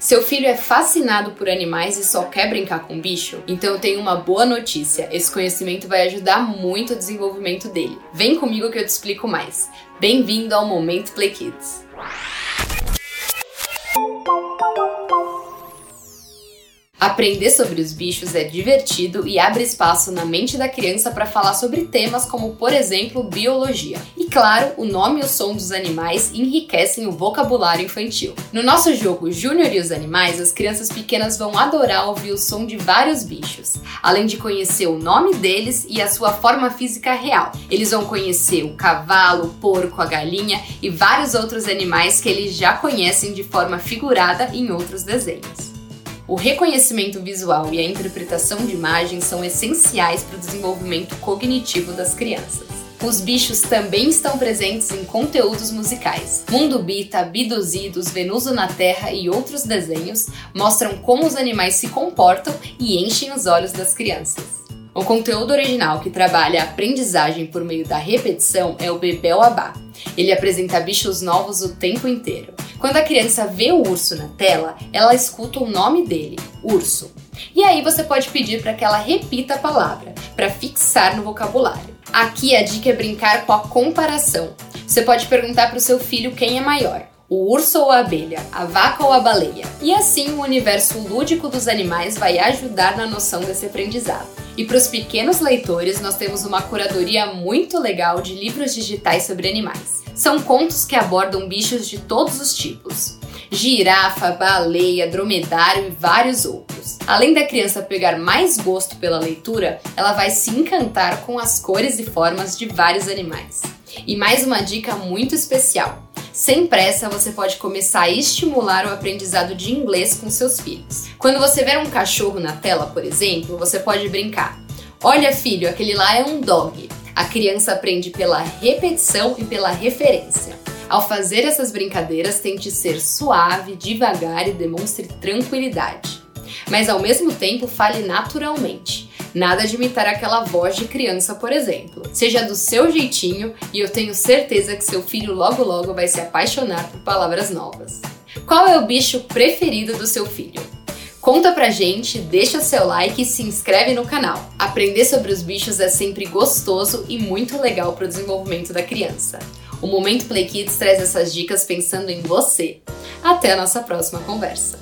Seu filho é fascinado por animais e só quer brincar com bicho? Então eu tenho uma boa notícia. Esse conhecimento vai ajudar muito o desenvolvimento dele. Vem comigo que eu te explico mais. Bem-vindo ao Momento Play Kids. Aprender sobre os bichos é divertido e abre espaço na mente da criança para falar sobre temas como, por exemplo, biologia. E claro, o nome e o som dos animais enriquecem o vocabulário infantil. No nosso jogo Júnior e os Animais, as crianças pequenas vão adorar ouvir o som de vários bichos, além de conhecer o nome deles e a sua forma física real. Eles vão conhecer o cavalo, o porco, a galinha e vários outros animais que eles já conhecem de forma figurada em outros desenhos. O reconhecimento visual e a interpretação de imagens são essenciais para o desenvolvimento cognitivo das crianças. Os bichos também estão presentes em conteúdos musicais. Mundo Bita, Abduzidos, Venuso na Terra e outros desenhos mostram como os animais se comportam e enchem os olhos das crianças. O conteúdo original que trabalha a aprendizagem por meio da repetição é o Bebel Abá. Ele apresenta bichos novos o tempo inteiro. Quando a criança vê o urso na tela, ela escuta o nome dele, urso. E aí você pode pedir para que ela repita a palavra, para fixar no vocabulário. Aqui a dica é brincar com a comparação. Você pode perguntar para o seu filho quem é maior, o urso ou a abelha, a vaca ou a baleia. E assim o universo lúdico dos animais vai ajudar na noção desse aprendizado. E para os pequenos leitores, nós temos uma curadoria muito legal de livros digitais sobre animais. São contos que abordam bichos de todos os tipos: girafa, baleia, dromedário e vários outros. Além da criança pegar mais gosto pela leitura, ela vai se encantar com as cores e formas de vários animais. E mais uma dica muito especial: sem pressa, você pode começar a estimular o aprendizado de inglês com seus filhos. Quando você ver um cachorro na tela, por exemplo, você pode brincar: Olha, filho, aquele lá é um dog. A criança aprende pela repetição e pela referência. Ao fazer essas brincadeiras, tente ser suave, devagar e demonstre tranquilidade. Mas ao mesmo tempo, fale naturalmente. Nada de imitar aquela voz de criança, por exemplo. Seja do seu jeitinho e eu tenho certeza que seu filho logo logo vai se apaixonar por palavras novas. Qual é o bicho preferido do seu filho? Conta pra gente, deixa seu like e se inscreve no canal. Aprender sobre os bichos é sempre gostoso e muito legal para o desenvolvimento da criança. O Momento Play Kids traz essas dicas pensando em você. Até a nossa próxima conversa.